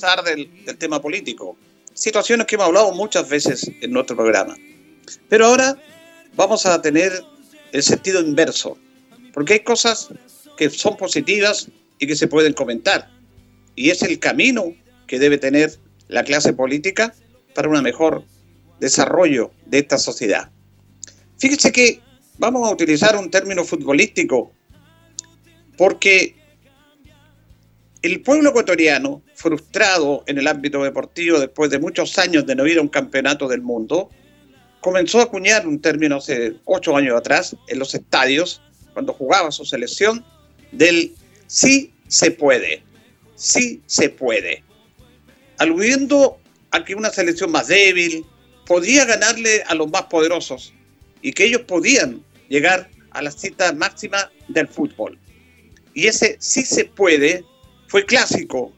Conversar del, tema político. Situaciones que hemos hablado muchas veces en nuestro programa. Pero ahora vamos a tener el sentido inverso, porque hay cosas que son positivas y que se pueden comentar. Y es el camino que debe tener la clase política para un mejor desarrollo de esta sociedad. Fíjese que vamos a utilizar un término futbolístico porque el pueblo ecuatoriano, frustrado en el ámbito deportivo después de muchos años de no ir a un campeonato del mundo, comenzó a acuñar un término hace ocho años atrás en los estadios, cuando jugaba su selección, del sí se puede, sí se puede, aludiendo a que una selección más débil podía ganarle a los más poderosos y que ellos podían llegar a la cita máxima del fútbol. Y ese sí se puede fue clásico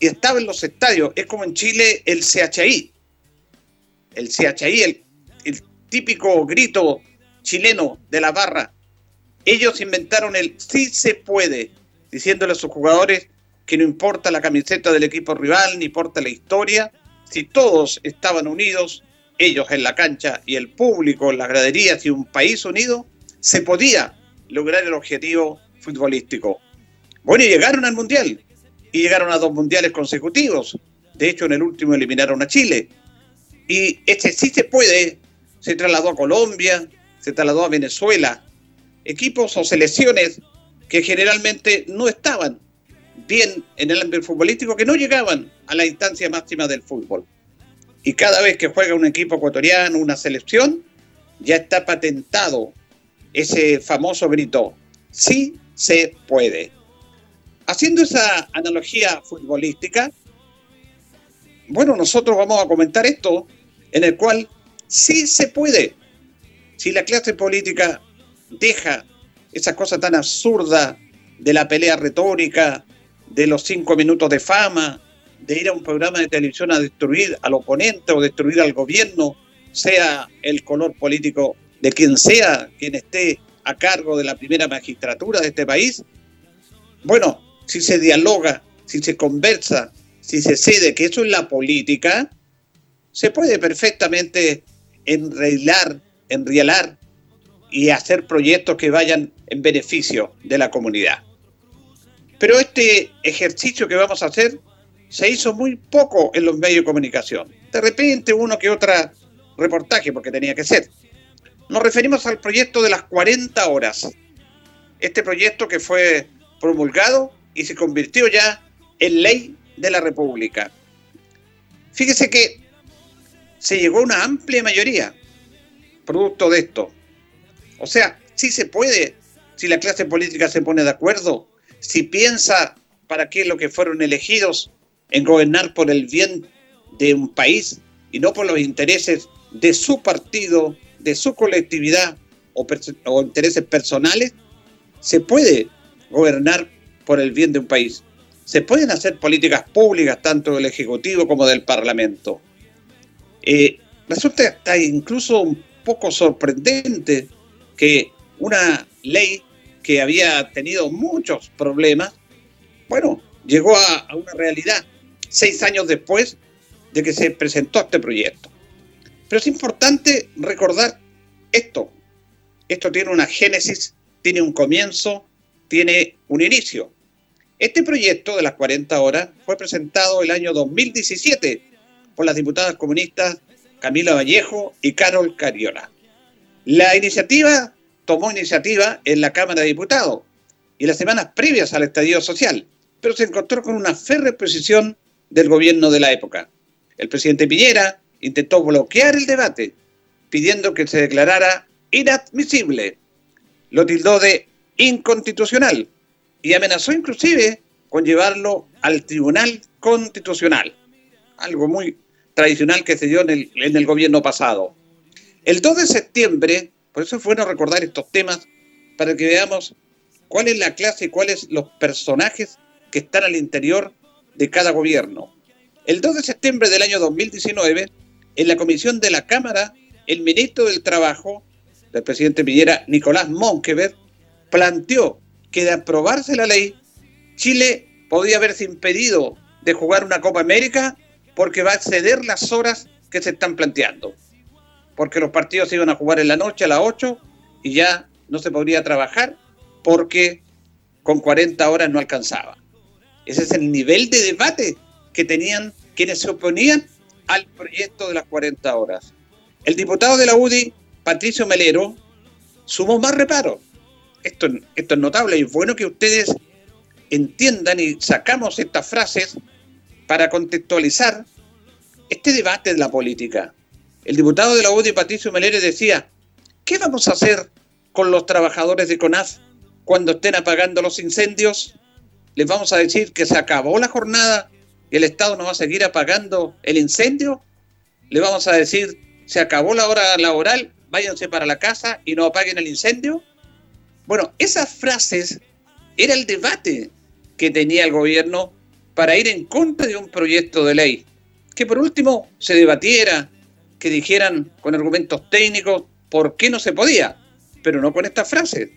y estaba en los estadios. Es como en Chile el CHI. El CHI, el, típico grito chileno de la barra. Ellos inventaron el sí se puede, diciéndole a sus jugadores que no importa la camiseta del equipo rival, ni importa la historia, si todos estaban unidos, ellos en la cancha y el público en las graderías y un país unido, se podía lograr el objetivo futbolístico. Bueno, llegaron al Mundial. Y llegaron a dos mundiales consecutivos. De hecho, en el último eliminaron a Chile. Y este sí se puede. Se trasladó a Colombia, se trasladó a Venezuela. Equipos o selecciones que generalmente no estaban bien en el ámbito futbolístico, que no llegaban a la instancia máxima del fútbol. Y cada vez que juega un equipo ecuatoriano, una selección, ya está patentado ese famoso grito, sí se puede. Haciendo esa analogía futbolística, bueno, nosotros vamos a comentar esto en el cual sí se puede. Si la clase política deja esa cosa tan absurda de la pelea retórica, de los cinco minutos de fama, de ir a un programa de televisión a destruir al oponente o destruir al gobierno, sea el color político de quien sea quien esté a cargo de la primera magistratura de este país, bueno, si se dialoga, si se conversa, si se cede, que eso es la política, se puede perfectamente enreglar, enrielar y hacer proyectos que vayan en beneficio de la comunidad. Pero este ejercicio que vamos a hacer se hizo muy poco en los medios de comunicación. De repente uno que otra reportaje, porque tenía que ser. Nos referimos al proyecto de las 40 horas. Este proyecto que fue promulgado y se convirtió ya en ley de la República. Fíjese que se llegó a una amplia mayoría producto de esto. O sea, sí se puede, si la clase política se pone de acuerdo, si piensa para qué es lo que fueron elegidos en gobernar por el bien de un país y no por los intereses de su partido, de su colectividad o, o intereses personales, se puede gobernar por el bien de un país. se pueden hacer políticas públicas tanto del Ejecutivo como del Parlamento. Eh, resulta hasta incluso un poco sorprendente que una ley que había tenido muchos problemas, bueno, llegó a, una realidad seis años después de que se presentó este proyecto. Pero es importante recordar esto. Esto tiene una génesis, tiene un comienzo, tiene un inicio. Este proyecto de las 40 horas fue presentado el año 2017 por las diputadas comunistas Camila Vallejo y Carol Cariola. La iniciativa tomó iniciativa en la Cámara de Diputados y las semanas previas al estallido social, pero se encontró con una férrea oposición del gobierno de la época. El presidente Piñera intentó bloquear el debate, pidiendo que se declarara inadmisible. Lo tildó de inconstitucional y amenazó inclusive con llevarlo al Tribunal Constitucional, algo muy tradicional que se dio en el, en el gobierno pasado. El 2 de septiembre, por eso es bueno recordar estos temas, para que veamos cuál es la clase y cuáles los personajes que están al interior de cada gobierno. El 2 de septiembre del año 2019, en la comisión de la Cámara, el ministro del Trabajo del presidente Piñera, Nicolás Monkever, planteó que de aprobarse la ley, Chile podía haberse impedido de jugar una Copa América porque va a exceder las horas que se están planteando. Porque los partidos se iban a jugar en la noche a las 8 y ya no se podría trabajar porque con 40 horas no alcanzaba. Ese es el nivel de debate que tenían quienes se oponían al proyecto de las 40 horas. El diputado de la UDI, Patricio Melero, sumó más reparo. Esto, es notable y es bueno que ustedes entiendan y sacamos estas frases para contextualizar este debate de la política. El diputado de la UDI, Patricio Melero, decía, ¿qué vamos a hacer con los trabajadores de CONAF cuando estén apagando los incendios? ¿Les vamos a decir que se acabó la jornada y el Estado no va a seguir apagando el incendio? ¿Le vamos a decir, se acabó la hora laboral, váyanse para la casa y no apaguen el incendio? Bueno, esas frases era el debate que tenía el gobierno para ir en contra de un proyecto de ley. Que por último se debatiera, que dijeran con argumentos técnicos por qué no se podía, pero no con estas frases,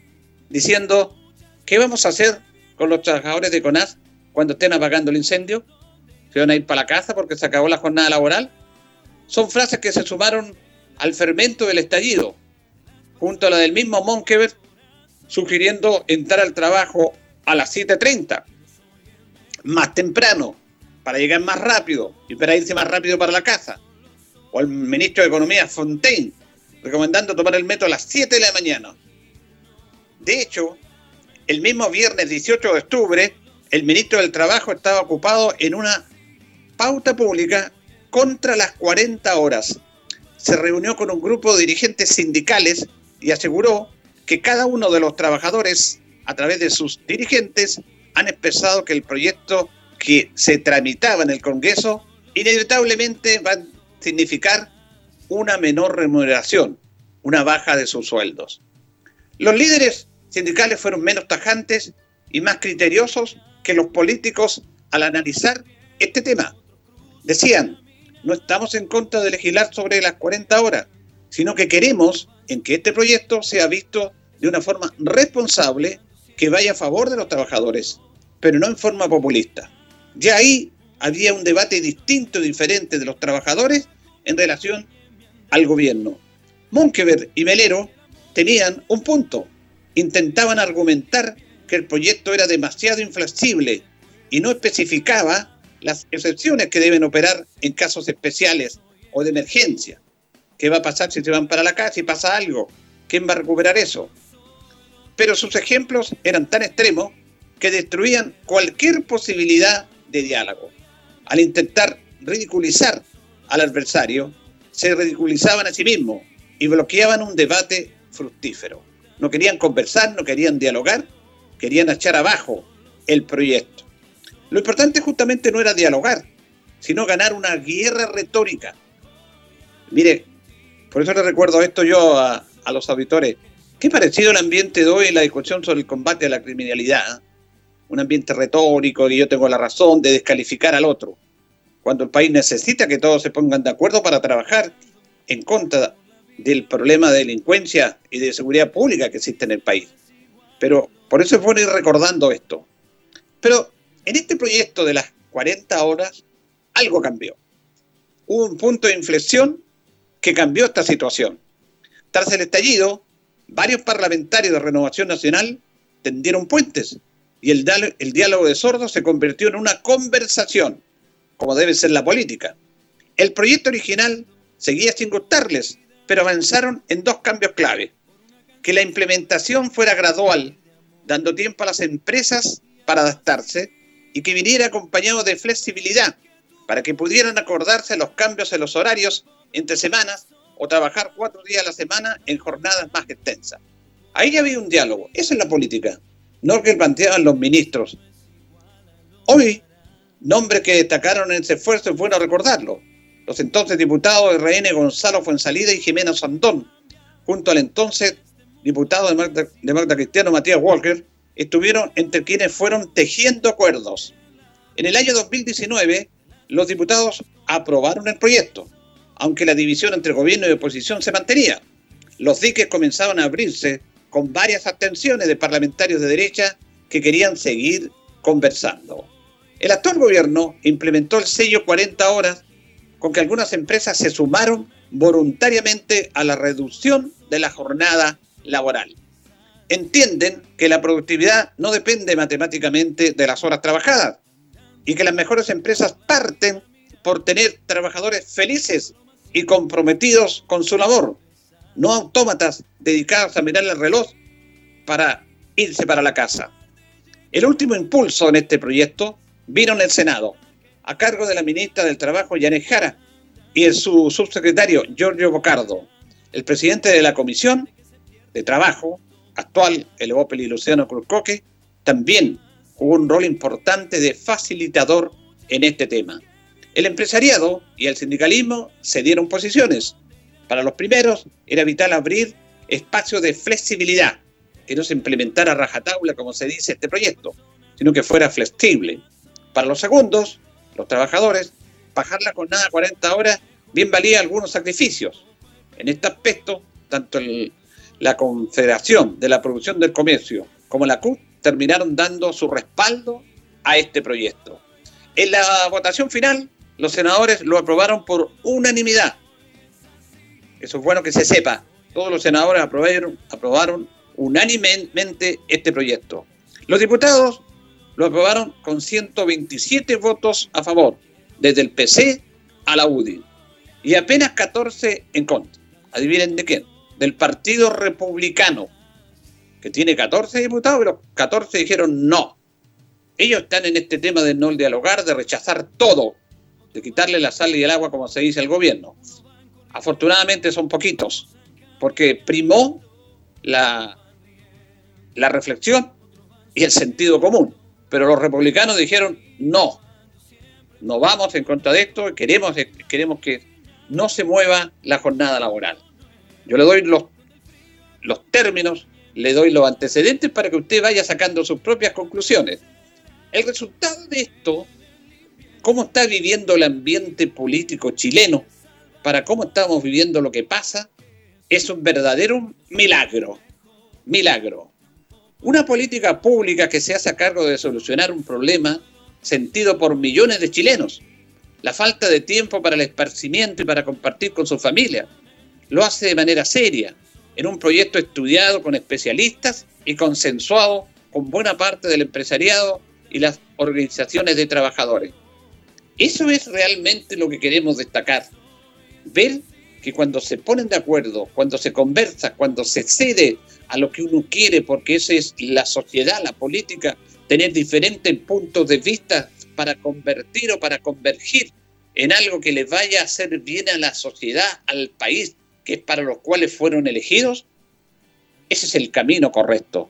diciendo, ¿qué vamos a hacer con los trabajadores de CONAS cuando estén apagando el incendio? ¿Se van a ir para la casa porque se acabó la jornada laboral? Son frases que se sumaron al fermento del estallido, junto a la del mismo Monkever, sugiriendo entrar al trabajo a las 7.30, más temprano, para llegar más rápido y para irse más rápido para la casa. O el ministro de Economía, Fontaine, recomendando tomar el metro a las 7 de la mañana. De hecho, el mismo viernes 18 de octubre, el ministro del Trabajo estaba ocupado en una pauta pública contra las 40 horas. Se reunió con un grupo de dirigentes sindicales y aseguró que cada uno de los trabajadores, a través de sus dirigentes, han expresado que el proyecto que se tramitaba en el Congreso inevitablemente va a significar una menor remuneración, una baja de sus sueldos. Los líderes sindicales fueron menos tajantes y más criteriosos que los políticos al analizar este tema. Decían, no estamos en contra de legislar sobre las 40 horas, sino que queremos en que este proyecto sea visto de una forma responsable que vaya a favor de los trabajadores, pero no en forma populista. Ya ahí había un debate distinto, diferente de los trabajadores en relación al gobierno. Monkever y Melero tenían un punto. Intentaban argumentar que el proyecto era demasiado inflexible y no especificaba las excepciones que deben operar en casos especiales o de emergencia. ¿Qué va a pasar si se van para la casa y pasa algo? ¿Quién va a recuperar eso? Pero sus ejemplos eran tan extremos que destruían cualquier posibilidad de diálogo. Al intentar ridiculizar al adversario, se ridiculizaban a sí mismos y bloqueaban un debate fructífero. No querían conversar, no querían dialogar, querían echar abajo el proyecto. Lo importante justamente no era dialogar, sino ganar una guerra retórica. Mire, por eso le recuerdo esto yo a, los auditores. Qué parecido el ambiente de hoy en la discusión sobre el combate a la criminalidad. un ambiente retórico, y yo tengo la razón de descalificar al otro, cuando el país necesita que todos se pongan de acuerdo para trabajar en contra del problema de delincuencia y de seguridad pública que existe en el país. Pero por eso es bueno ir recordando esto. Pero en este proyecto de las 40 horas, algo cambió. Hubo un punto de inflexión que cambió esta situación. Tras el estallido, varios parlamentarios de Renovación Nacional tendieron puentes y el, diálogo de sordos se convirtió en una conversación, como debe ser la política. El proyecto original seguía sin gustarles, pero avanzaron en dos cambios clave. Que la implementación fuera gradual, dando tiempo a las empresas para adaptarse y que viniera acompañado de flexibilidad para que pudieran acordarse los cambios en los horarios entre semanas o trabajar cuatro días a la semana en jornadas más extensas. Ahí había un diálogo. Eso es la política, no que planteaban los ministros. Hoy, nombres que destacaron en ese esfuerzo es bueno recordarlo los entonces diputados de RN Gonzalo Fuensalida y Jimena Sandón, junto al entonces diputado de Magda, Cristiano Matías Walker, estuvieron entre quienes fueron tejiendo acuerdos. En el año 2019, los diputados aprobaron el proyecto, aunque la división entre gobierno y oposición se mantenía. Los diques comenzaban a abrirse con varias abstenciones de parlamentarios de derecha que querían seguir conversando. El actual gobierno implementó el sello 40 horas con que algunas empresas se sumaron voluntariamente a la reducción de la jornada laboral. Entienden que la productividad no depende matemáticamente de las horas trabajadas y que las mejores empresas parten por tener trabajadores felices y comprometidos con su labor, no autómatas dedicados a mirar el reloj para irse para la casa. El último impulso en este proyecto vino en el Senado, a cargo de la ministra del Trabajo, Yanet Jara, y su subsecretario, Giorgio Bocardo. El presidente de la Comisión de Trabajo, actual, el y Luciano Cruzcoque, también jugó un rol importante de facilitador en este tema. El empresariado y el sindicalismo se dieron posiciones. Para los primeros era vital abrir espacios de flexibilidad, que no se implementara rajatabla, como se dice, este proyecto, sino que fuera flexible. Para los segundos, los trabajadores, bajar la jornada a 40 horas bien valía algunos sacrificios. En este aspecto, tanto la Confederación de la Producción del Comercio como la CUT terminaron dando su respaldo a este proyecto. En la votación final, los senadores lo aprobaron por unanimidad. Eso es bueno que se sepa. Todos los senadores aprobaron, aprobaron unánimemente este proyecto. Los diputados lo aprobaron con 127 votos a favor, desde el PC a la UDI, y apenas 14 en contra. Adivinen de quién, del Partido Republicano, que tiene 14 diputados, pero 14 dijeron no. Ellos están en este tema de no dialogar, de rechazar todo, de quitarle la sal y el agua, como se dice el gobierno. Afortunadamente son poquitos, porque primó la, la reflexión y el sentido común. Pero los republicanos dijeron, no, no vamos en contra de esto, queremos, queremos que no se mueva la jornada laboral. Yo le doy los, los términos, le doy los antecedentes para que usted vaya sacando sus propias conclusiones. El resultado de esto, cómo está viviendo el ambiente político chileno, para cómo estamos viviendo lo que pasa, es un verdadero milagro. Milagro. Una política pública que se hace a cargo de solucionar un problema sentido por millones de chilenos. La falta de tiempo para el esparcimiento y para compartir con su familia. Lo hace de manera seria, en un proyecto estudiado con especialistas y consensuado con buena parte del empresariado y las organizaciones de trabajadores. Eso es realmente lo que queremos destacar. Ver que cuando se ponen de acuerdo, cuando se conversa, cuando se cede a lo que uno quiere, porque esa es la sociedad, la política, tener diferentes puntos de vista para convertir o para convergir en algo que les vaya a hacer bien a la sociedad, al país, que es para los cuales fueron elegidos, ese es el camino correcto.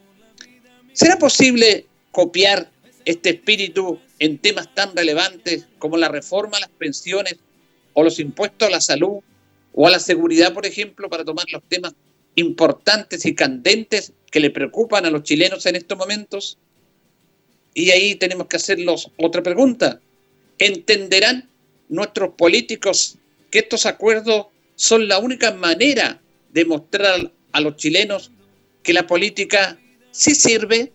¿Será posible copiar este espíritu en temas tan relevantes como la reforma a las pensiones o los impuestos a la salud o a la seguridad, por ejemplo, para tomar los temas importantes y candentes que le preocupan a los chilenos en estos momentos? Y ahí tenemos que hacernos otra pregunta. ¿Entenderán nuestros políticos que estos acuerdos son la única manera de mostrar a los chilenos que la política sí sirve,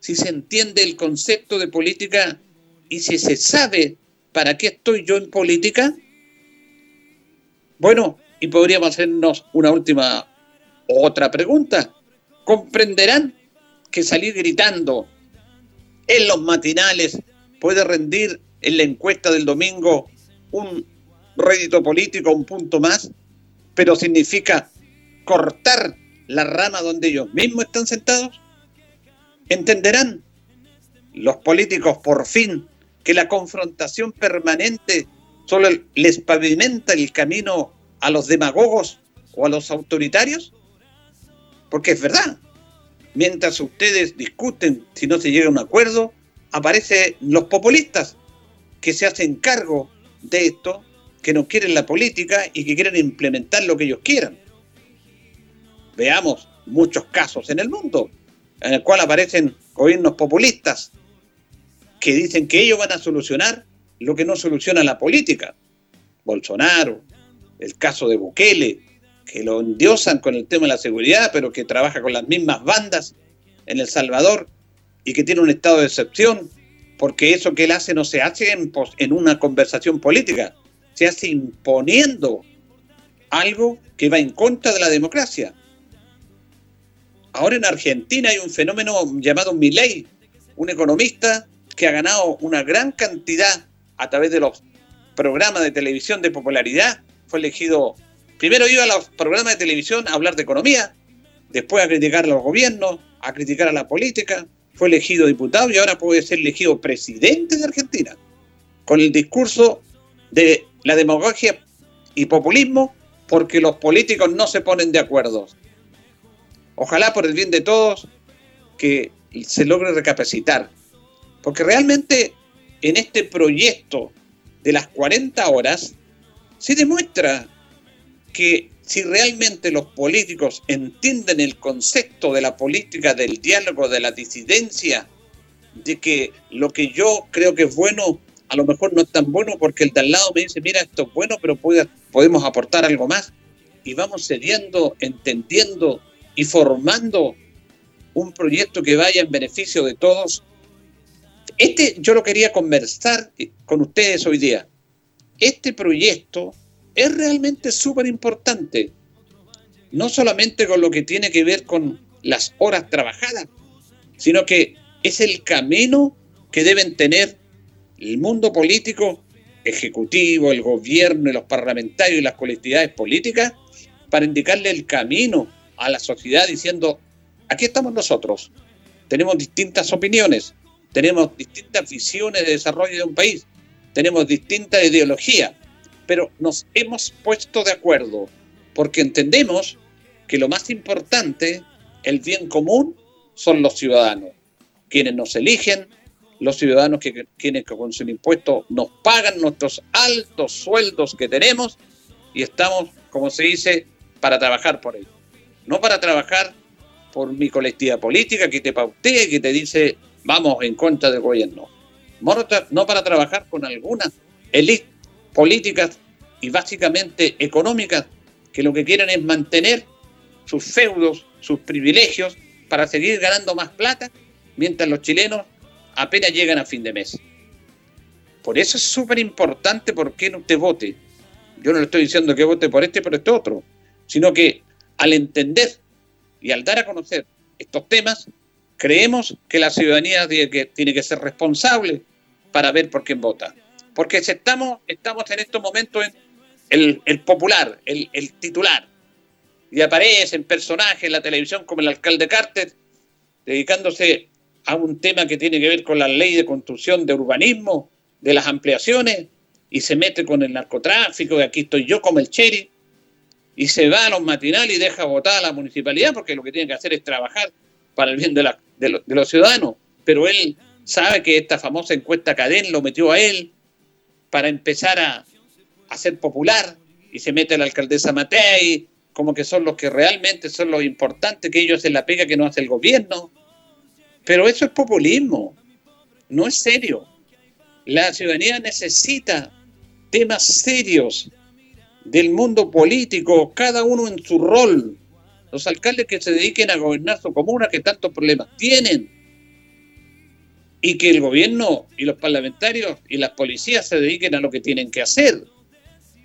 si se entiende el concepto de política y si se sabe para qué estoy yo en política? Bueno, y podríamos hacernos una última otra pregunta. ¿Comprenderán que salir gritando en los matinales puede rendir en la encuesta del domingo un rédito político, un punto más, pero significa cortar la rama donde ellos mismos están sentados? ¿Entenderán los políticos por fin que la confrontación permanente solo les pavimenta el camino a los demagogos o a los autoritarios? Porque es verdad, mientras ustedes discuten si no se llega a un acuerdo, aparecen los populistas que se hacen cargo de esto, que no quieren la política y que quieren implementar lo que ellos quieran. Veamos muchos casos en el mundo en el cual aparecen gobiernos populistas que dicen que ellos van a solucionar lo que no soluciona la política. Bolsonaro, el caso de Bukele, que lo endiosan con el tema de la seguridad, pero que trabaja con las mismas bandas en El Salvador y que tiene un estado de excepción, porque eso que él hace no se hace en, en una conversación política, se hace imponiendo algo que va en contra de la democracia. Ahora en Argentina hay un fenómeno llamado Milley, un economista que ha ganado una gran cantidad a través de los programas de televisión de popularidad. Fue elegido, primero iba a los programas de televisión a hablar de economía, después a criticar a los gobiernos, a criticar a la política. Fue elegido diputado y ahora puede ser elegido presidente de Argentina, con el discurso de la demagogia y populismo porque los políticos no se ponen de acuerdo. Ojalá por el bien de todos que se logre recapacitar. Porque realmente en este proyecto de las 40 horas se demuestra que si realmente los políticos entienden el concepto de la política, del diálogo, de la disidencia, de que lo que yo creo que es bueno, a lo mejor no es tan bueno porque el de al lado me dice, mira, esto es bueno, pero podemos aportar algo más. Y vamos cediendo, entendiendo y formando un proyecto que vaya en beneficio de todos. Este yo lo quería conversar con ustedes hoy día. Este proyecto es realmente súper importante, no solamente con lo que tiene que ver con las horas trabajadas, sino que es el camino que deben tener el mundo político, ejecutivo, el gobierno, los parlamentarios y las colectividades políticas para indicarle el camino a la sociedad diciendo, aquí estamos nosotros, tenemos distintas opiniones, tenemos distintas visiones de desarrollo de un país, tenemos distintas ideologías, pero nos hemos puesto de acuerdo porque entendemos que lo más importante, el bien común, son los ciudadanos, quienes nos eligen, los ciudadanos que, quienes con su impuesto nos pagan nuestros altos sueldos que tenemos y estamos, como se dice, para trabajar por ellos no para trabajar por mi colectividad política que te pautea y que te dice vamos en contra del gobierno. No para trabajar con algunas élites políticas y básicamente económicas que lo que quieren es mantener sus feudos, sus privilegios para seguir ganando más plata mientras los chilenos apenas llegan a fin de mes. Por eso es súper importante por qué no te vote. Yo no le estoy diciendo que vote por este, por este otro, sino que al entender y al dar a conocer estos temas, creemos que la ciudadanía tiene que, ser responsable para ver por quién vota. Porque si estamos, en estos momentos en el, popular, el, el, titular, y aparecen personajes en la televisión como el alcalde Carter, dedicándose a un tema que tiene que ver con la ley de construcción de urbanismo, de las ampliaciones, y se mete con el narcotráfico, y aquí estoy yo como el cherry, y se va a los matinales y deja votar a la municipalidad porque lo que tiene que hacer es trabajar para el bien de, los ciudadanos. Pero él sabe que esta famosa encuesta Cadén lo metió a él para empezar a, a ser popular y se mete a la alcaldesa Matei como que son los que realmente son los importantes, que ellos hacen la pega que no hace el gobierno. Pero eso es populismo. no es serio. La ciudadanía necesita temas serios del mundo político, cada uno en su rol. Los alcaldes que se dediquen a gobernar su comuna, que tantos problemas tienen. Y que el gobierno y los parlamentarios y las policías se dediquen a lo que tienen que hacer.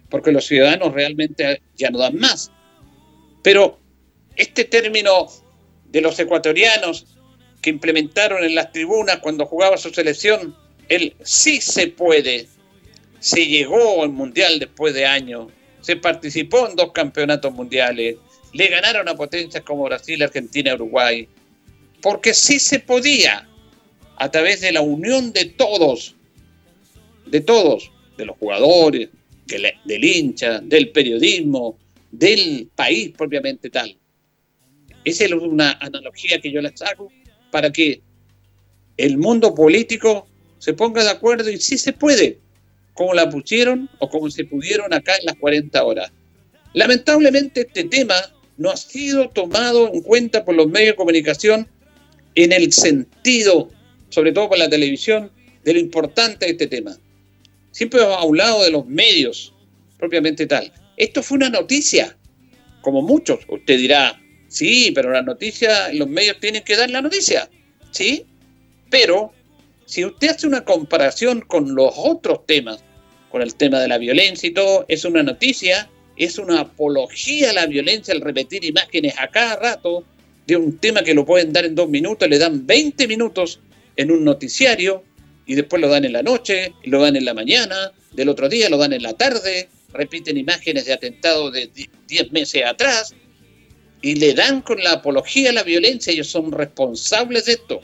Porque los ciudadanos realmente ya no dan más. Pero este término de los ecuatorianos que implementaron en las tribunas cuando jugaba su selección, el sí se puede, se llegó al Mundial después de años, se participó en dos campeonatos mundiales, le ganaron a potencias como Brasil, Argentina, Uruguay, porque sí se podía, a través de la unión de todos, de todos, de los jugadores, del hincha, del periodismo, del país propiamente tal. Esa es una analogía que yo les hago para que el mundo político se ponga de acuerdo y sí se puede, como la pusieron o como se pudieron acá en las 40 horas. Lamentablemente este tema no ha sido tomado en cuenta por los medios de comunicación en el sentido, sobre todo por la televisión, de lo importante de este tema. Siempre hemos hablado de los medios, propiamente tal. Esto fue una noticia, como muchos. Usted dirá, sí, pero la noticia, los medios tienen que dar la noticia, ¿sí? Pero si usted hace una comparación con los otros temas, con el tema de la violencia y todo, es una noticia, es una apología a la violencia al repetir imágenes a cada rato de un tema que lo pueden dar en dos minutos, le dan 20 minutos en un noticiario y después lo dan en la noche, lo dan en la mañana, del otro día lo dan en la tarde, repiten imágenes de atentados de 10 meses atrás y le dan con la apología a la violencia, ellos son responsables de esto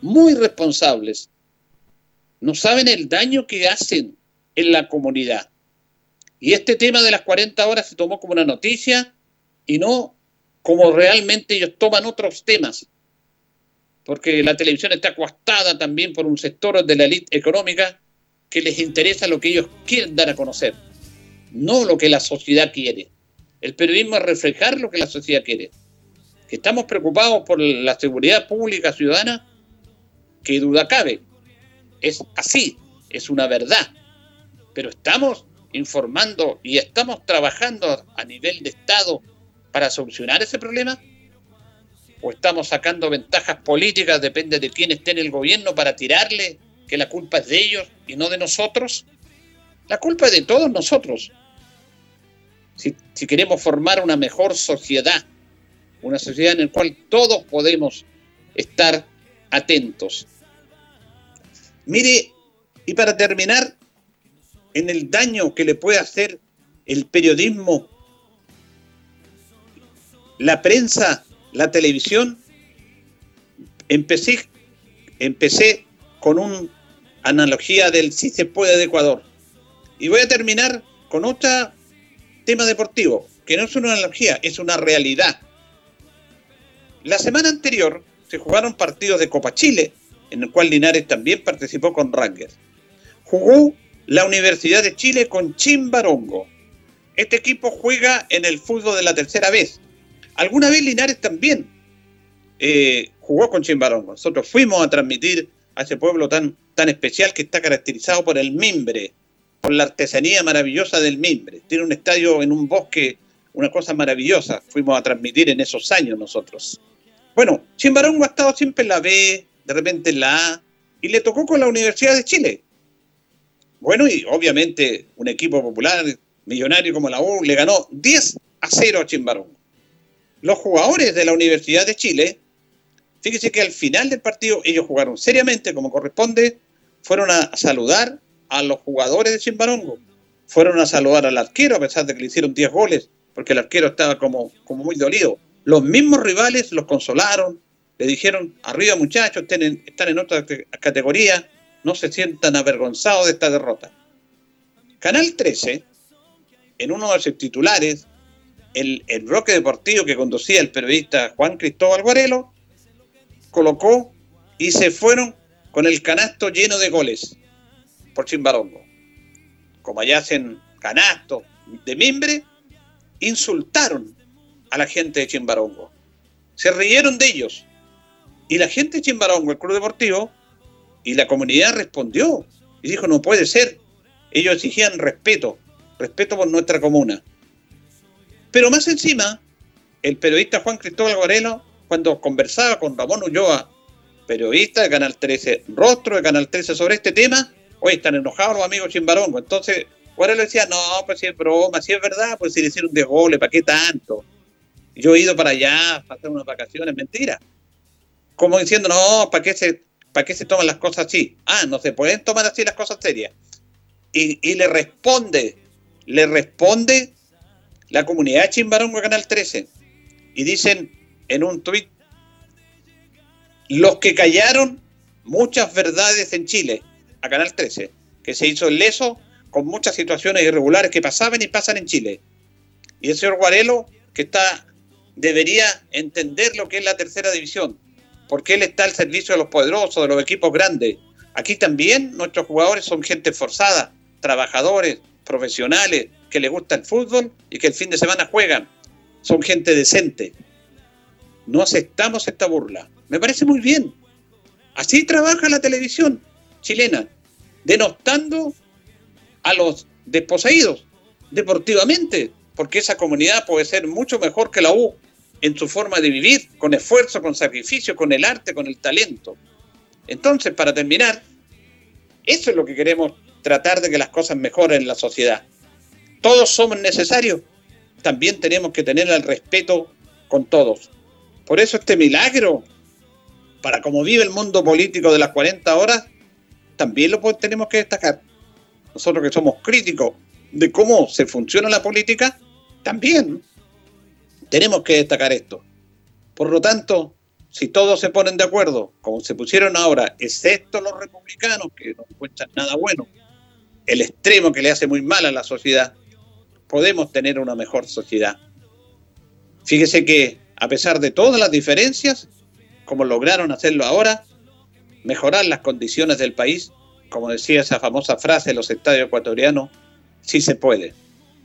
muy responsables, no saben el daño que hacen en la comunidad. Y este tema de las 40 horas se tomó como una noticia y no como realmente ellos toman otros temas. Porque la televisión está coastada también por un sector de la élite económica que les interesa lo que ellos quieren dar a conocer, no lo que la sociedad quiere. El periodismo es reflejar lo que la sociedad quiere. Que estamos preocupados por la seguridad pública ciudadana, qué duda cabe. Es así, es una verdad. Pero estamos informando y estamos trabajando a nivel de Estado para solucionar ese problema. ¿O estamos sacando ventajas políticas, depende de quién esté en el gobierno, para tirarle que la culpa es de ellos y no de nosotros? La culpa es de todos nosotros. Si, queremos formar una mejor sociedad, una sociedad en la cual todos podemos estar atentos. Mire, y para terminar, en el daño que le puede hacer el periodismo, la prensa, la televisión, empecé, empecé con una analogía del si se puede de Ecuador. Y voy a terminar con otro tema deportivo, que no es una analogía, es una realidad. La semana anterior se jugaron partidos de Copa Chile en el cual Linares también participó con Rangers. Jugó la Universidad de Chile con Chimbarongo. Este equipo juega en el fútbol de la tercera vez. Alguna vez Linares también eh, jugó con Chimbarongo. Nosotros fuimos a transmitir a ese pueblo tan, tan especial que está caracterizado por el mimbre, por la artesanía maravillosa del mimbre. Tiene un estadio en un bosque, una cosa maravillosa. Fuimos a transmitir en esos años nosotros. Bueno, Chimbarongo ha estado siempre en la B, de repente en la A, y le tocó con la Universidad de Chile. Bueno, y obviamente un equipo popular, millonario como la U, le ganó 10 a 0 a Chimbarongo. Los jugadores de la Universidad de Chile, fíjese que al final del partido ellos jugaron seriamente como corresponde, fueron a saludar a los jugadores de Chimbarongo, fueron a saludar al arquero a pesar de que le hicieron 10 goles, porque el arquero estaba como, como muy dolido. Los mismos rivales los consolaron, le dijeron, arriba muchachos, están en, otra categoría, no se sientan avergonzados de esta derrota. Canal 13, en uno de sus titulares, el, el bloque deportivo que conducía el periodista Juan Cristóbal Guarelo, colocó y se fueron con el canasto lleno de goles por Chimbarongo. Como allá hacen canastos de mimbre, insultaron a la gente de Chimbarongo. Se rieron de ellos y la gente de Chimbarongo, el Club Deportivo, Y la comunidad respondió y dijo, no puede ser. Ellos exigían respeto, respeto por nuestra comuna. Pero más encima, el periodista Juan Cristóbal Guarelo, cuando conversaba con Ramón Ulloa, periodista de Canal 13, rostro de Canal 13 sobre este tema, hoy están enojados los amigos Chimbarongo. Entonces, Guarelo decía, no, pues si es broma, si es verdad, pues si le hicieron de goles, ¿para qué tanto? Yo he ido para allá a pasar unas vacaciones, mentira. Como diciendo, no, ¿para qué se, para qué se toman las cosas así? Ah, no se pueden tomar así las cosas serias. Y, y le responde, le responde la comunidad de Chimbarongo Canal 13. Y dicen en un tuit, los que callaron muchas verdades en Chile, a Canal 13, que se hizo el leso con muchas situaciones irregulares que pasaban y pasan en Chile. Y el señor Guarelo, que está debería entender lo que es la tercera división, porque él está al servicio de los poderosos, de los equipos grandes. Aquí también nuestros jugadores son gente forzada, trabajadores, profesionales, que les gusta el fútbol y que el fin de semana juegan. Son gente decente. No aceptamos esta burla. Me parece muy bien. Así trabaja la televisión chilena, denostando a los desposeídos deportivamente, porque esa comunidad puede ser mucho mejor que la U en su forma de vivir, con esfuerzo, con sacrificio, con el arte, con el talento. Entonces, para terminar, eso es lo que queremos tratar de que las cosas mejoren en la sociedad. Todos somos necesarios, también tenemos que tener el respeto con todos. Por eso este milagro, para cómo vive el mundo político de las 40 horas, también lo tenemos que destacar. Nosotros que somos críticos de cómo se funciona la política, también tenemos que destacar esto. Por lo tanto, si todos se ponen de acuerdo, como se pusieron ahora, excepto los republicanos, que no encuentran nada bueno, el extremo que le hace muy mal a la sociedad, podemos tener una mejor sociedad. Fíjese que, a pesar de todas las diferencias, como lograron hacerlo ahora, mejorar las condiciones del país, como decía esa famosa frase de los estadios ecuatorianos, sí se puede.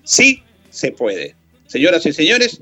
Sí se puede. Señoras y señores,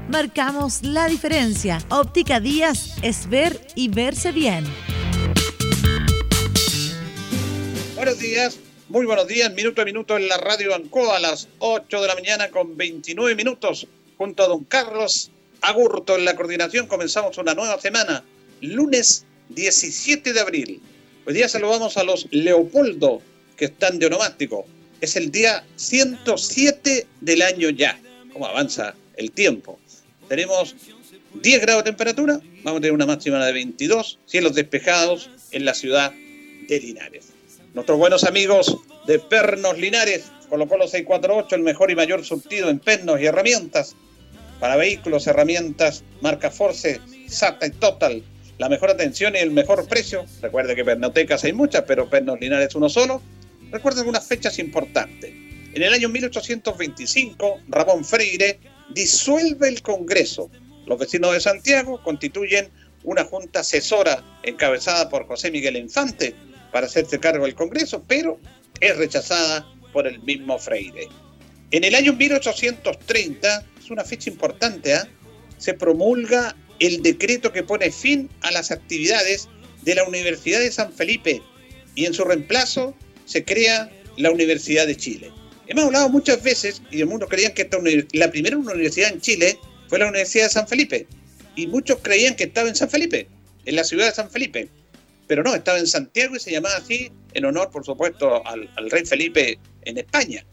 marcamos la diferencia. Óptica Díaz es ver y verse bien. Buenos días, muy buenos días, minuto a minuto en la radio Ancoa a las 8 de la mañana con 29 minutos, junto a don Carlos Agurto en la coordinación. Comenzamos una nueva semana, lunes 17 de abril. Hoy día saludamos a los Leopoldo que están de onomástico. Es el día 107 del año ya. ¿Cómo avanza el tiempo? Tenemos 10 grados de temperatura, vamos a tener una máxima de 22, cielos despejados en la ciudad de Linares. Nuestros buenos amigos de Pernos Linares, colocó los 648, el mejor y mayor surtido en pernos y herramientas para vehículos, herramientas, marca Force, SATA y Total. La mejor atención y el mejor precio. Recuerde que pernotecas hay muchas, pero Pernos Linares uno solo. Recuerde algunas fechas importantes. En el año 1825, Ramón Freire disuelve el Congreso. Los vecinos de Santiago constituyen una junta asesora encabezada por José Miguel Infante para hacerse cargo del Congreso, pero es rechazada por el mismo Freire. En el año 1830, es una fecha importante, ¿ah? se promulga el decreto que pone fin a las actividades de la Universidad de San Felipe y en su reemplazo se crea la Universidad de Chile. Hemos hablado muchas veces y mundo creían que esta la primera universidad en Chile fue la Universidad de San Felipe. Y muchos creían que estaba en San Felipe, en la ciudad de San Felipe. Pero no, estaba en Santiago y se llamaba así en honor, por supuesto, al, rey Felipe en España.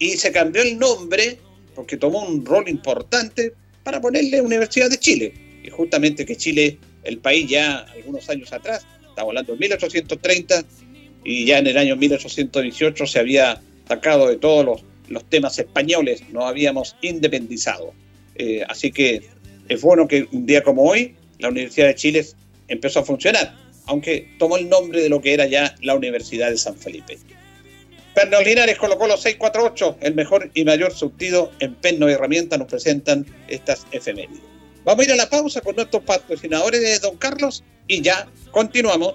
Y se cambió el nombre porque tomó un rol importante para ponerle Universidad de Chile. Y justamente que Chile, el país ya algunos años atrás, estamos hablando de 1830, y ya en el año 1818 se había sacado de todos los, los temas españoles, nos habíamos independizado. Eh, así que es bueno que un día como hoy la Universidad de Chile empezó a funcionar, aunque tomó el nombre de lo que era ya la Universidad de San Felipe. Pernos Linares colocó los 648, el mejor y mayor surtido en perno y herramientas nos presentan estas efemérides. Vamos a ir a la pausa con nuestros patrocinadores de Don Carlos y ya continuamos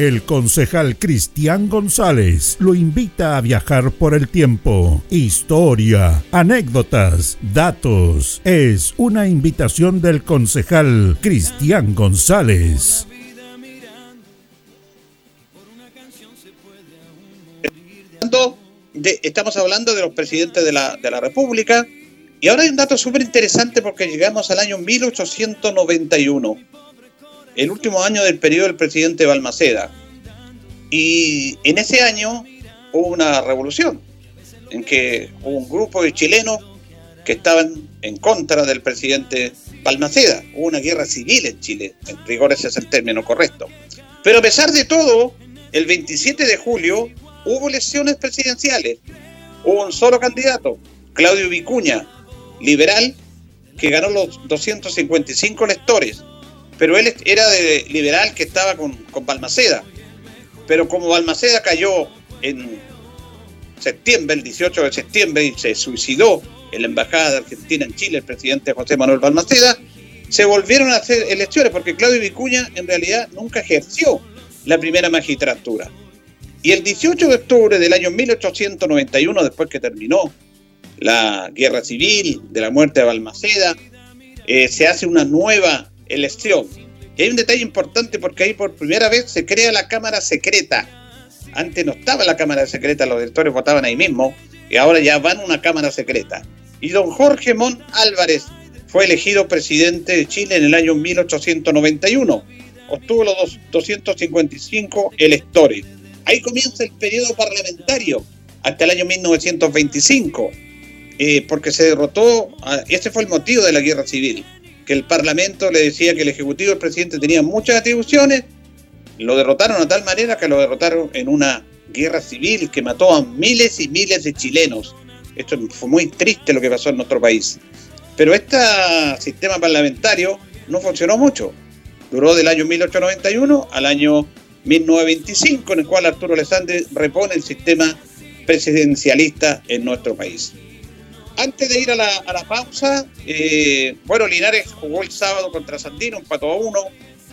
El concejal Cristian González lo invita a viajar por el tiempo. Historia, anécdotas, datos. Es una invitación del concejal Cristian González. estamos hablando de los presidentes de la, de la República y ahora hay un dato súper interesante porque llegamos al año 1891 el último año del periodo del presidente Balmaceda. Y en ese año hubo una revolución, en que hubo un grupo de chilenos que estaban en contra del presidente Balmaceda. Hubo una guerra civil en Chile, en rigor ese es el término correcto. Pero a pesar de todo, el 27 de julio hubo elecciones presidenciales. Hubo un solo candidato, Claudio Vicuña, liberal, que ganó los 255 electores pero él era de liberal que estaba con, con Balmaceda. Pero como Balmaceda cayó en septiembre, el 18 de septiembre, y se suicidó en la Embajada de Argentina en Chile, el presidente José Manuel Balmaceda, se volvieron a hacer elecciones, porque Claudio Vicuña en realidad nunca ejerció la primera magistratura. Y el 18 de octubre del año 1891, después que terminó la guerra civil, de la muerte de Balmaceda, eh, se hace una nueva elección. Y hay un detalle importante porque ahí por primera vez se crea la Cámara Secreta. Antes no estaba la Cámara Secreta, los directores votaban ahí mismo, y ahora ya van una Cámara Secreta. Y don Jorge Mon Álvarez fue elegido presidente de Chile en el año 1891. Obtuvo los 255 electores. Ahí comienza el periodo parlamentario hasta el año 1925, eh, porque se derrotó, ese fue el motivo de la guerra civil, que el Parlamento le decía que el Ejecutivo el presidente tenían muchas atribuciones, lo derrotaron a tal manera que lo derrotaron en una guerra civil que mató a miles y miles de chilenos. Esto fue muy triste lo que pasó en nuestro país. Pero este sistema parlamentario no funcionó mucho. Duró del año 1891 al año 1925, en el cual Arturo Alessandri repone el sistema presidencialista en nuestro país. Antes de ir a la, pausa, eh, bueno, Linares jugó el sábado contra Sandino, empató a uno.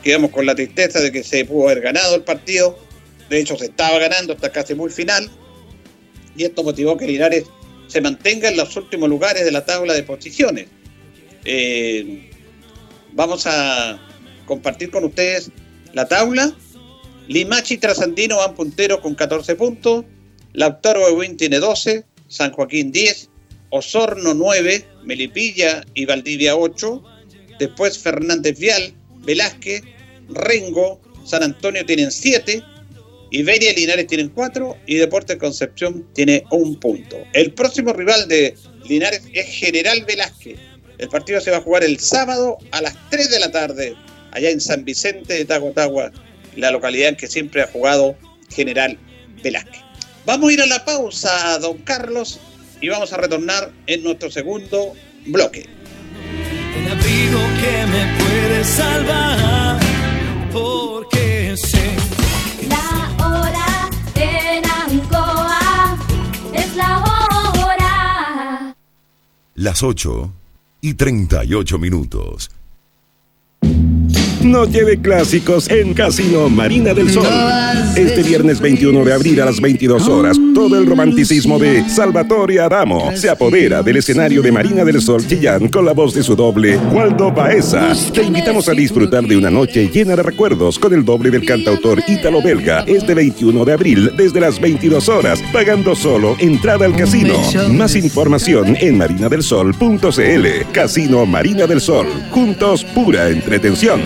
Quedamos con la tristeza de que se pudo haber ganado el partido. De hecho, se estaba ganando hasta casi muy final. Y esto motivó que Linares se mantenga en los últimos lugares de la tabla de posiciones. Eh, vamos a compartir con ustedes la tabla. Limachi Trasandino van punteros con 14 puntos. Lautaro Ewin tiene 12. San Joaquín 10. Osorno 9. Melipilla y Valdivia 8. Después Fernández Vial, Velázquez, Rengo, San Antonio tienen 7. Iberia y Linares tienen 4 y Deportes Concepción tiene un punto. El próximo rival de Linares es General Velázquez. El partido se va a jugar el sábado a las 3 de la tarde, allá en San Vicente de Tagotagua, la localidad en que siempre ha jugado General Velázquez. Vamos a ir a la pausa, don Carlos, y vamos a retornar en nuestro segundo bloque. El abrigo que me puede salvar, porque sé. La hora en Ancoa es la hora. Las 8 y 38 minutos. Noche de clásicos en Casino Marina del Sol. Este viernes 21 de abril a las 22 horas, todo el romanticismo de Salvatore Adamo se apodera del escenario de Marina del Sol Chillán con la voz de su doble, Waldo Baeza. Te invitamos a disfrutar de una noche llena de recuerdos con el doble del cantautor ítalo-belga este 21 de abril desde las 22 horas, pagando solo entrada al casino. Más información en marinadelsol.cl. Casino Marina del Sol. Juntos, pura entretención.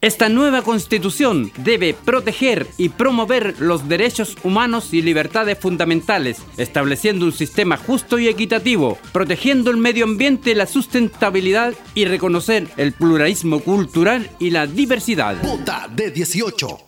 Esta nueva constitución debe proteger y promover los derechos humanos y libertades fundamentales, estableciendo un sistema justo y equitativo, protegiendo el medio ambiente, la sustentabilidad y reconocer el pluralismo cultural y la diversidad. Vota de 18.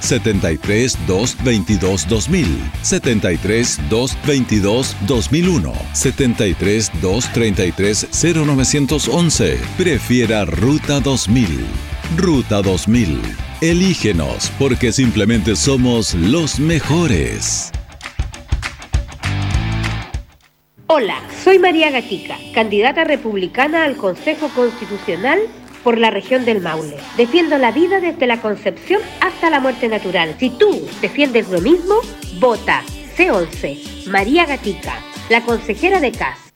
73 222 2000, 73 222 2001, 73 233 0911. Prefiera Ruta 2000. Ruta 2000. Elígenos porque simplemente somos los mejores. Hola, soy María Gatica, candidata republicana al Consejo Constitucional por la región del Maule. Defiendo la vida desde la concepción hasta la muerte natural. Si tú defiendes lo mismo, vota C11, María Gatica, la consejera de CAS.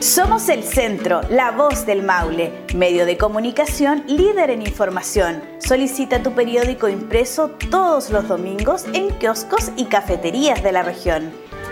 Somos el centro, la voz del Maule, medio de comunicación líder en información. Solicita tu periódico impreso todos los domingos en kioscos y cafeterías de la región.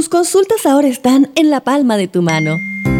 Tus consultas ahora están en la palma de tu mano.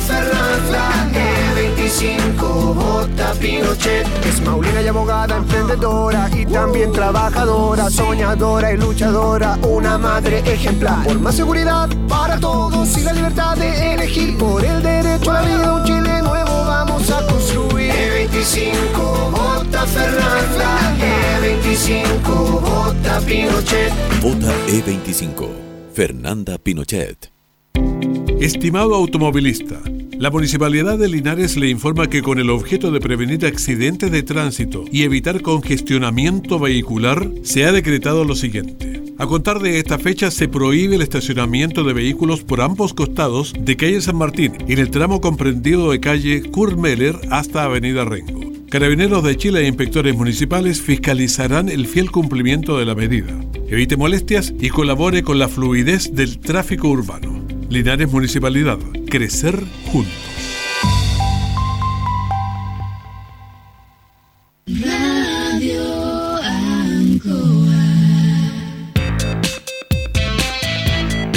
vota Fernanda, E25 vota Pinochet, Es maulina y abogada, emprendedora y también trabajadora, soñadora y luchadora, una madre ejemplar. Por más seguridad para todos y la libertad de elegir por el derecho a la vida, un Chile nuevo vamos a construir. E25, vota Fernanda, E25, vota Pinochet. Vota E25. Fernanda Pinochet. Estimado automovilista, la Municipalidad de Linares le informa que con el objeto de prevenir accidentes de tránsito y evitar congestionamiento vehicular, se ha decretado lo siguiente. A contar de esta fecha se prohíbe el estacionamiento de vehículos por ambos costados de calle San Martín en el tramo comprendido de calle Kurmeller hasta Avenida Rengo. Carabineros de Chile e inspectores municipales fiscalizarán el fiel cumplimiento de la medida. Evite molestias y colabore con la fluidez del tráfico urbano. Linares Municipalidad. Crecer juntos.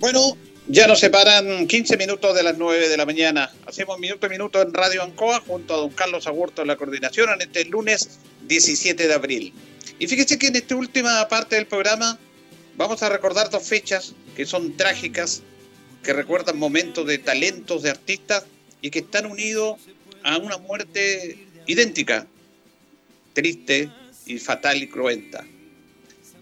Bueno, ya nos separan 15 minutos de las 9 de la mañana. Hacemos minuto a minuto en Radio Ancoa junto a don Carlos Agurto en la coordinación en este lunes 17 de abril. Y fíjese que en esta última parte del programa vamos a recordar dos fechas que son trágicas, que recuerdan momentos de talentos de artistas y que están unidos a una muerte idéntica, triste y fatal y cruenta.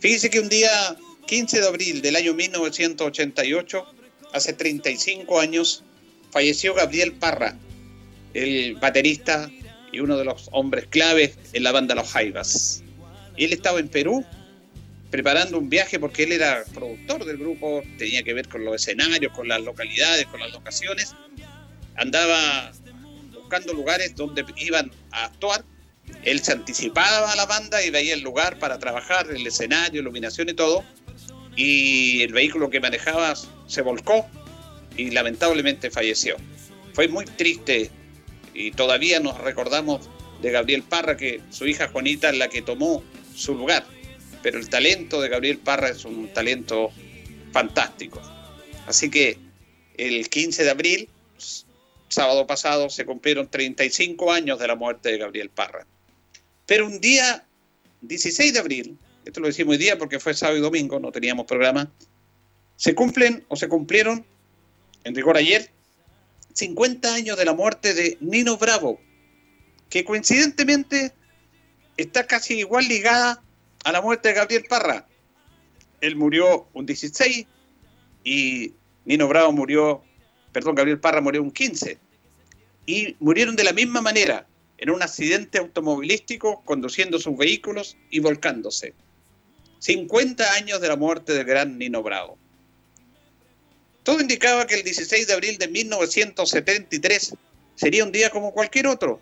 Fíjese que un día 15 de abril del año 1988, hace 35 años, falleció Gabriel Parra, el baterista y uno de los hombres claves en la banda Los Jaivas. Él estaba en Perú preparando un viaje porque él era productor del grupo, tenía que ver con los escenarios, con las localidades, con las locaciones. Andaba buscando lugares donde iban a actuar. Él se anticipaba a la banda y veía el lugar para trabajar, el escenario, iluminación y todo y el vehículo que manejaba se volcó y lamentablemente falleció. Fue muy triste y todavía nos recordamos de Gabriel Parra, que su hija Juanita es la que tomó su lugar. Pero el talento de Gabriel Parra es un talento fantástico. Así que el 15 de abril, sábado pasado, se cumplieron 35 años de la muerte de Gabriel Parra. Pero un día, 16 de abril, esto lo decimos hoy día porque fue sábado y domingo, no teníamos programa, se cumplen o se cumplieron, en rigor ayer, 50 años de la muerte de Nino Bravo, que coincidentemente está casi igual ligada a la muerte de Gabriel Parra. Él murió un 16 y Nino Bravo murió, perdón, Gabriel Parra murió un 15. Y murieron de la misma manera, en un accidente automovilístico, conduciendo sus vehículos y volcándose. 50 años de la muerte del gran Nino Bravo. Todo indicaba que el 16 de abril de 1973 sería un día como cualquier otro.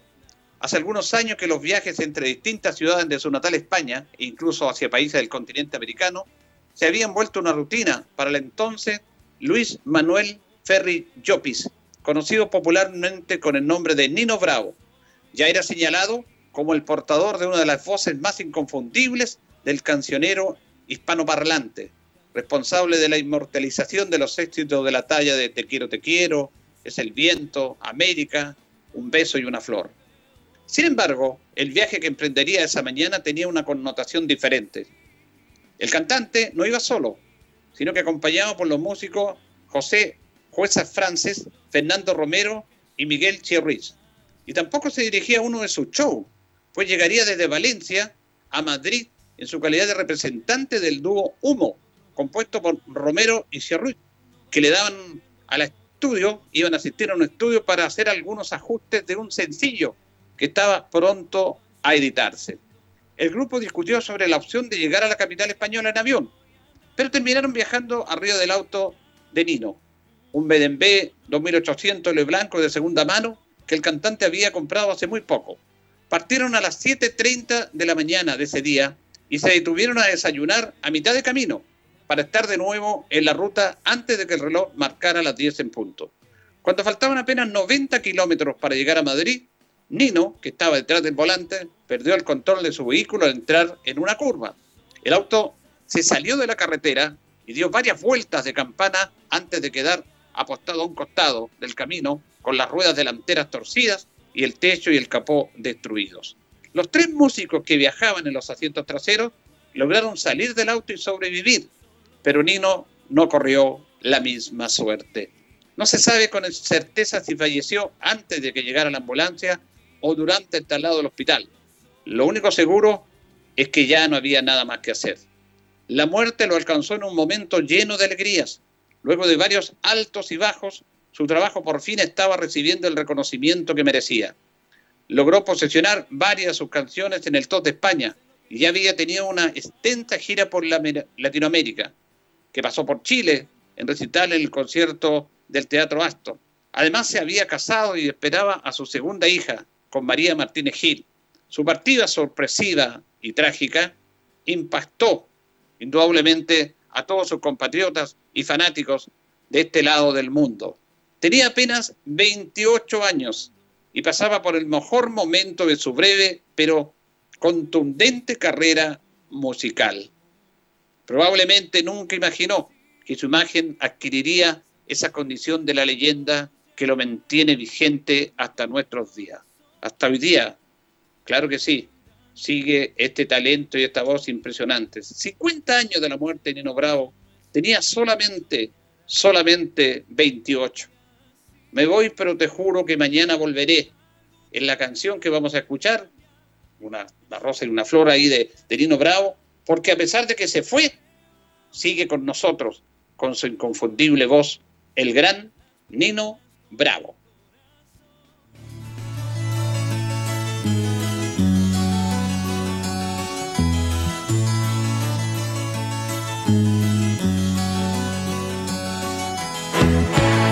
Hace algunos años que los viajes entre distintas ciudades de su natal España, incluso hacia países del continente americano, se habían vuelto una rutina para el entonces Luis Manuel Ferri Llopis, conocido popularmente con el nombre de Nino Bravo. Ya era señalado como el portador de una de las voces más inconfundibles del cancionero hispanoparlante, responsable de la inmortalización de los éxitos de la talla de Te quiero, te quiero, Es el viento, América, Un beso y una flor. Sin embargo, el viaje que emprendería esa mañana tenía una connotación diferente. El cantante no iba solo, sino que acompañado por los músicos José Jueza Frances, Fernando Romero y Miguel Chirriz. Y tampoco se dirigía a uno de sus shows, pues llegaría desde Valencia a Madrid en su calidad de representante del dúo Humo, compuesto por Romero y Chirriz, que le daban al estudio, iban a asistir a un estudio para hacer algunos ajustes de un sencillo que estaba pronto a editarse. El grupo discutió sobre la opción de llegar a la capital española en avión, pero terminaron viajando arriba del auto de Nino, un BMW 2800 Le Blanco de segunda mano que el cantante había comprado hace muy poco. Partieron a las 7.30 de la mañana de ese día y se detuvieron a desayunar a mitad de camino para estar de nuevo en la ruta antes de que el reloj marcara las 10 en punto. Cuando faltaban apenas 90 kilómetros para llegar a Madrid, Nino, que estaba detrás del volante, perdió el control de su vehículo al entrar en una curva. El auto se salió de la carretera y dio varias vueltas de campana antes de quedar apostado a un costado del camino con las ruedas delanteras torcidas y el techo y el capó destruidos. Los tres músicos que viajaban en los asientos traseros lograron salir del auto y sobrevivir, pero Nino no corrió la misma suerte. No se sabe con certeza si falleció antes de que llegara la ambulancia o durante el traslado del hospital. Lo único seguro es que ya no había nada más que hacer. La muerte lo alcanzó en un momento lleno de alegrías. Luego de varios altos y bajos, su trabajo por fin estaba recibiendo el reconocimiento que merecía. Logró posesionar varias de sus canciones en el top de España y ya había tenido una extensa gira por la Latinoamérica, que pasó por Chile en recital en el concierto del Teatro Astor. Además se había casado y esperaba a su segunda hija, con María Martínez Gil. Su partida sorpresiva y trágica impactó indudablemente a todos sus compatriotas y fanáticos de este lado del mundo. Tenía apenas 28 años y pasaba por el mejor momento de su breve pero contundente carrera musical. Probablemente nunca imaginó que su imagen adquiriría esa condición de la leyenda que lo mantiene vigente hasta nuestros días hasta hoy día. Claro que sí, sigue este talento y esta voz impresionantes. 50 años de la muerte de Nino Bravo, tenía solamente, solamente 28. Me voy, pero te juro que mañana volveré. En la canción que vamos a escuchar, una, rosa y una flor ahí de, de Nino Bravo, porque a pesar de que se fue, sigue con nosotros, con su inconfundible voz, el gran Nino Bravo.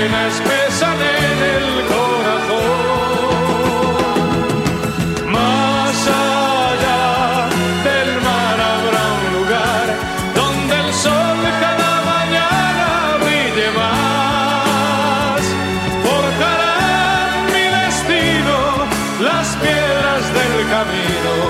penas pesan en el corazón. Más allá del mar habrá un lugar donde el sol cada mañana brille más. Forjarán mi destino las piedras del camino.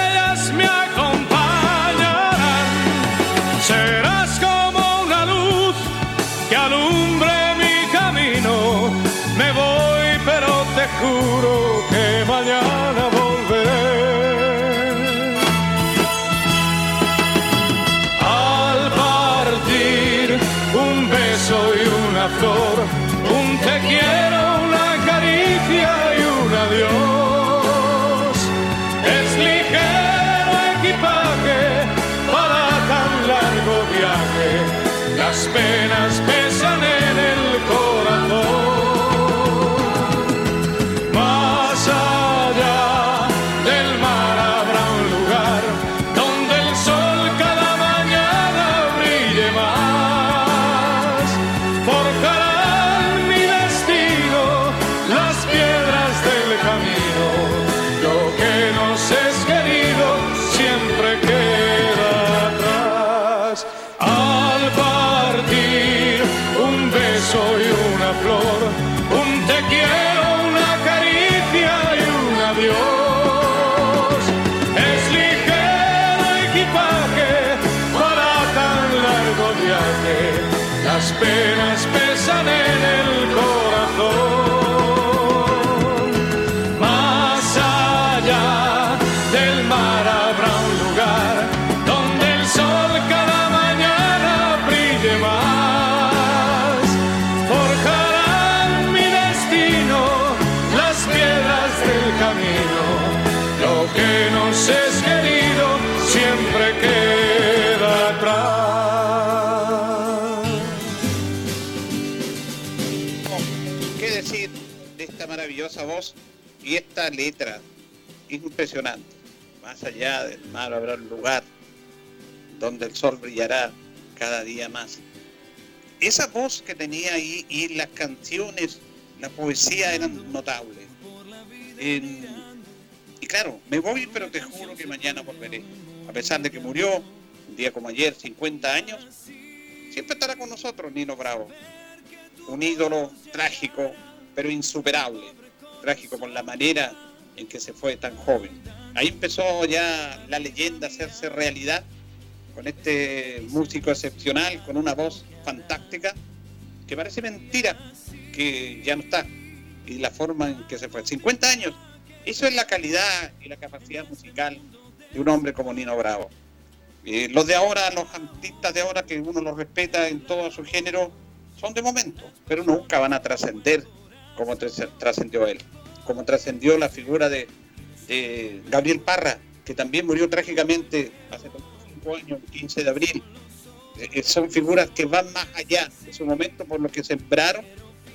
pero atrás. Esta letra? Impresionante. Más allá del mar habrá un lugar donde el sol brillará cada día más. Esa voz que tenía ahí y las canciones, la poesía eran notables. Y claro, me voy, pero te juro que mañana volveré. A pesar de que murió, un día como ayer, 50 años, siempre estará con nosotros Nino Bravo un ídolo trágico, pero insuperable. Trágico por la manera en que se fue tan joven. Ahí empezó ya la leyenda a hacerse realidad con este músico excepcional, con una voz fantástica, que parece mentira que ya no está. Y la forma en que se fue. 50 años. Eso es la calidad y la capacidad musical de un hombre como Nino Bravo. Eh, los de ahora, los artistas de ahora, que uno los respeta en todo su género, son de momento, pero nunca van a trascender como tras- trascendió él, como trascendió la figura de, Gabriel Parra, que también murió trágicamente hace 25 años, el 15 de abril. Eh, eh, son figuras que van más allá de su momento por lo que sembraron,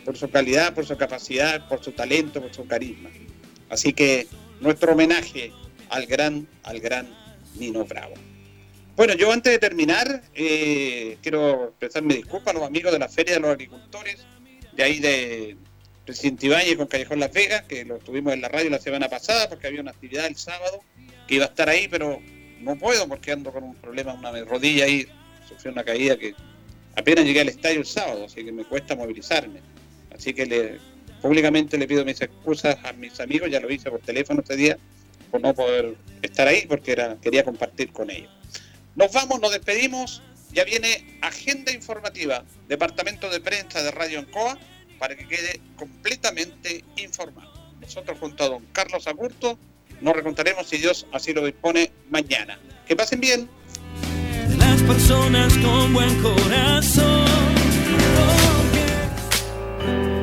por su calidad, por su capacidad, por su talento, por su carisma. Así que nuestro homenaje al gran, al gran Nino Bravo. Bueno, yo antes de terminar, eh, quiero expresar mi disculpa a los amigos de la Feria de los Agricultores, de ahí de Presidente Ibañez con Callejón Las Vegas, que lo tuvimos en la radio la semana pasada porque había una actividad el sábado que iba a estar ahí, pero no puedo porque ando con un problema, una rodilla ahí, sufrí una caída que apenas llegué al estadio el sábado, así que me cuesta movilizarme. Así que le, públicamente le pido mis excusas a mis amigos, ya lo hice por teléfono este día, por no poder estar ahí porque era, quería compartir con ellos. Nos vamos, nos despedimos, ya viene agenda informativa, Departamento de Prensa de Radio Ancoa, para que quede completamente informado. Nosotros junto a don Carlos Agurto nos recontaremos si Dios así lo dispone mañana. Que pasen bien. Las personas con buen corazón.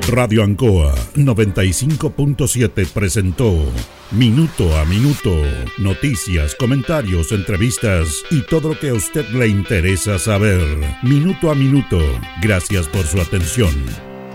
Radio Ancoa 95.7 presentó Minuto a Minuto, noticias, comentarios, entrevistas y todo lo que a usted le interesa saber. Minuto a Minuto, gracias por su atención.